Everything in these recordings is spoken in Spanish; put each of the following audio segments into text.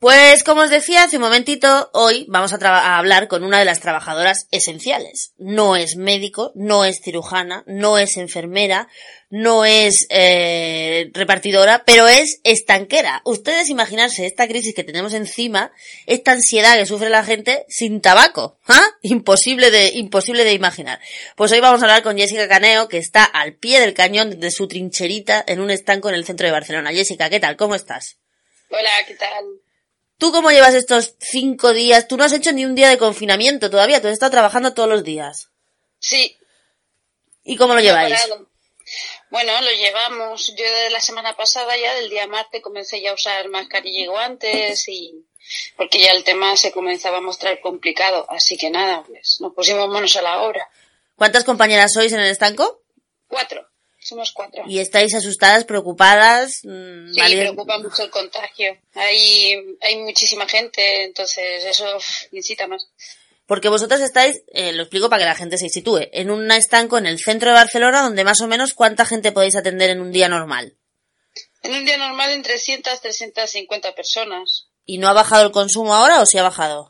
Pues como os decía hace un momentito, hoy vamos a, a, hablar con una de las trabajadoras esenciales. No es médico, no es cirujana, no es enfermera, no es eh, repartidora, pero es estanquera. Ustedes imaginarse esta crisis que tenemos encima, esta ansiedad que sufre la gente sin tabaco. ¿Ah? Imposible de, imposible de imaginar. Pues hoy vamos a hablar con Jessica Caneo, que está al pie del cañón de su trincherita en un estanco en el centro de Barcelona. Jessica, ¿qué tal? ¿Cómo estás? Hola, ¿qué tal? ¿Tú cómo llevas estos cinco días? Tú no has hecho ni un día de confinamiento todavía, tú has estado trabajando todos los días. Sí. ¿Y cómo lo lleváis? Bueno, lo llevamos. Yo de la semana pasada ya, del día martes, comencé ya a usar mascarilla y guantes y porque ya el tema se comenzaba a mostrar complicado. Así que nada, pues nos pusimos manos a la obra. ¿Cuántas compañeras sois en el estanco? Cuatro. Somos cuatro. ¿Y estáis asustadas, preocupadas? Mm, sí, preocupa mucho el contagio. Hay, hay muchísima gente, entonces eso incita más. Porque vosotras estáis, eh, lo explico para que la gente se sitúe, en un estanco en el centro de Barcelona donde más o menos cuánta gente podéis atender en un día normal. En un día normal entre 300 350 personas. ¿Y no ha bajado el consumo ahora o sí ha bajado?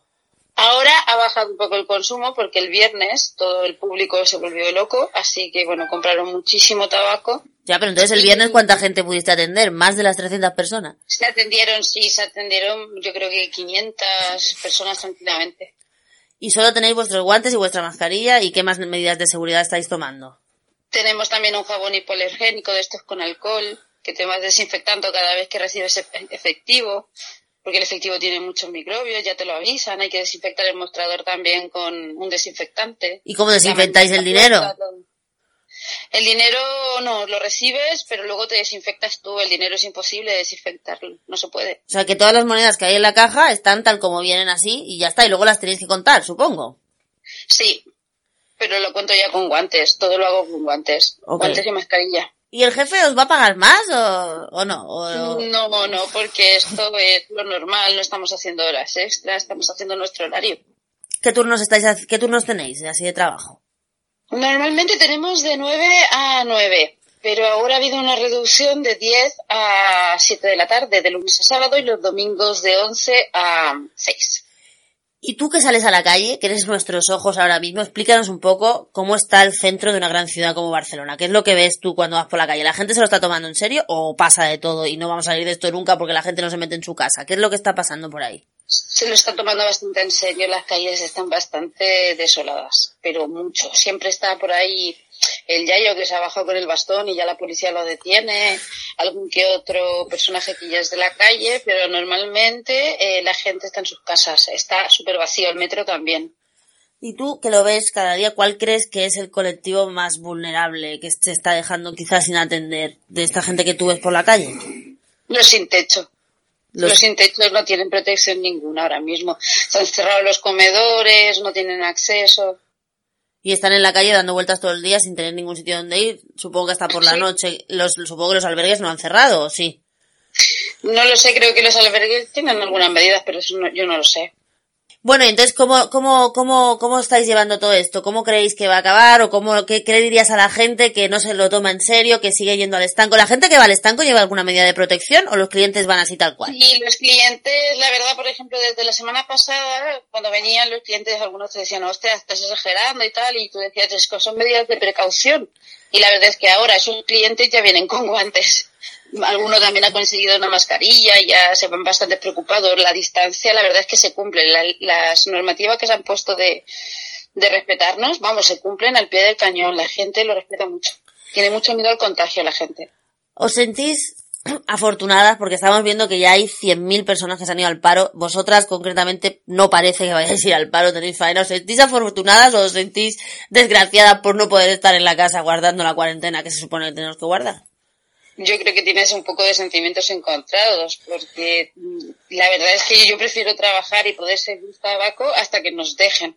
Ahora ha bajado un poco el consumo porque el viernes todo el público se volvió loco, así que bueno, compraron muchísimo tabaco. Ya, pero entonces el viernes ¿cuánta gente pudiste atender? ¿Más de las 300 personas? Se atendieron, sí, se atendieron yo creo que 500 personas tranquilamente. ¿Y solo tenéis vuestros guantes y vuestra mascarilla? ¿Y qué más medidas de seguridad estáis tomando? Tenemos también un jabón hipoalergénico de estos con alcohol, que te vas desinfectando cada vez que recibes efectivo porque el efectivo tiene muchos microbios, ya te lo avisan, hay que desinfectar el mostrador también con un desinfectante. ¿Y cómo desinfectáis el dinero? El dinero no, lo recibes, pero luego te desinfectas tú. El dinero es imposible desinfectarlo, no se puede. O sea que todas las monedas que hay en la caja están tal como vienen así y ya está, y luego las tenéis que contar, supongo. Sí, pero lo cuento ya con guantes, todo lo hago con guantes, guantes y mascarilla. ¿Y el jefe os va a pagar más o, o no? No, no, porque esto es lo normal, no estamos haciendo horas extras, estamos haciendo nuestro horario. ¿Qué turnos estáis, qué turnos tenéis así de trabajo? Normalmente tenemos de 9 a 9, pero ahora ha habido una reducción de 10 a 7 de la tarde, de lunes a sábado, y los domingos de 11 a 6. Y tú que sales a la calle, que eres nuestros ojos ahora mismo, explícanos un poco cómo está el centro de una gran ciudad como Barcelona. ¿Qué es lo que ves tú cuando vas por la calle? ¿La gente se lo está tomando en serio o pasa de todo y no vamos a salir de esto nunca porque la gente no se mete en su casa? ¿Qué es lo que está pasando por ahí? Se lo está tomando bastante en serio. Las calles están bastante desoladas, pero mucho. Siempre está por ahí el Yayo que se ha bajado con el bastón y ya la policía lo detiene, algún que otro personaje que ya es de la calle, pero normalmente eh, la gente está en sus casas, está súper vacío, el metro también. Y tú que lo ves cada día, ¿cuál crees que es el colectivo más vulnerable que se está dejando quizás sin atender de esta gente que tú ves por la calle? Los sin techo. Los, los sin techo no tienen protección ninguna ahora mismo. Se han cerrado los comedores, no tienen acceso y están en la calle dando vueltas todo el día sin tener ningún sitio donde ir. Supongo que hasta por la noche. Los, supongo que los albergues no han cerrado, ¿o sí? No lo sé, creo que los albergues tienen algunas medidas, pero eso no, yo no lo sé. Bueno, entonces, ¿cómo, cómo, cómo, ¿cómo estáis llevando todo esto? ¿Cómo creéis que va a acabar? ¿O cómo, qué, qué dirías a la gente que no se lo toma en serio, que sigue yendo al estanco? ¿La gente que va al estanco lleva alguna medida de protección o los clientes van así tal cual? Y los clientes, la verdad, por ejemplo, desde la semana pasada, cuando venían los clientes, algunos te decían, hostia, estás exagerando y tal, y tú decías, es que son medidas de precaución. Y la verdad es que ahora esos clientes ya vienen con guantes alguno también ha conseguido una mascarilla, ya se van bastante preocupados. La distancia, la verdad es que se cumple. las normativas que se han puesto de, de respetarnos, vamos, se cumplen al pie del cañón. La gente lo respeta mucho. Tiene mucho miedo al contagio la gente. ¿Os sentís afortunadas porque estamos viendo que ya hay 100.000 personas que se han ido al paro. Vosotras concretamente no parece que vayáis a ir al paro, tenéis faena. ¿Os sentís afortunadas o os sentís desgraciadas por no poder estar en la casa guardando la cuarentena que se supone que tenemos que guardar? Yo creo que tienes un poco de sentimientos encontrados, porque la verdad es que yo prefiero trabajar y poder seguir tabaco hasta que nos dejen.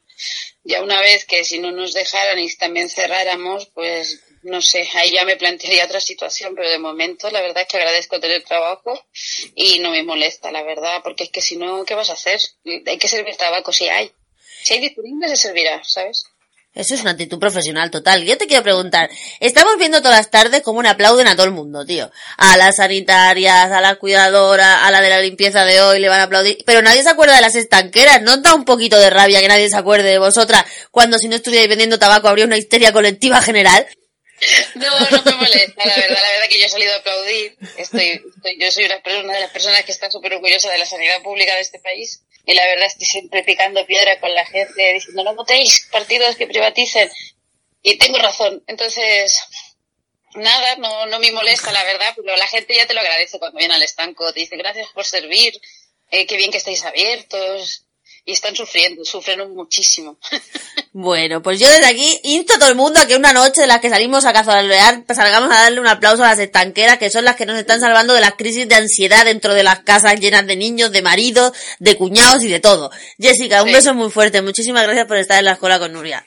Ya una vez que si no nos dejaran y también cerráramos, pues no sé, ahí ya me plantearía otra situación, pero de momento la verdad es que agradezco tener trabajo y no me molesta, la verdad, porque es que si no, ¿qué vas a hacer? Hay que servir tabaco si hay. Si hay disponible se servirá, ¿sabes? Eso es una actitud profesional total. Yo te quiero preguntar, estamos viendo todas las tardes cómo le aplauden a todo el mundo, tío. A las sanitarias, a la cuidadora, a la de la limpieza de hoy le van a aplaudir, pero nadie se acuerda de las estanqueras. ¿No da un poquito de rabia que nadie se acuerde de vosotras cuando si no estuvierais vendiendo tabaco habría una histeria colectiva general? No, no me molesta, la verdad, la verdad que yo he salido a aplaudir. Estoy, estoy yo soy una, de las personas que está súper orgullosa de la sanidad pública de este país y la verdad estoy siempre picando piedra con la gente diciendo no votéis partidos que privaticen y tengo razón. Entonces, nada, no, no me molesta la verdad, pero la gente ya te lo agradece cuando viene al estanco, te dice gracias por servir, eh, qué bien que estáis abiertos y están sufriendo, sufren muchísimo. Bueno, pues yo desde aquí insto a todo el mundo a que una noche de las que salimos a cazar, pues salgamos a darle un aplauso a las estanqueras, que son las que nos están salvando de las crisis de ansiedad dentro de las casas llenas de niños, de maridos, de cuñados y de todo. Jessica, un beso muy fuerte. Muchísimas gracias por estar en la escuela con Nuria.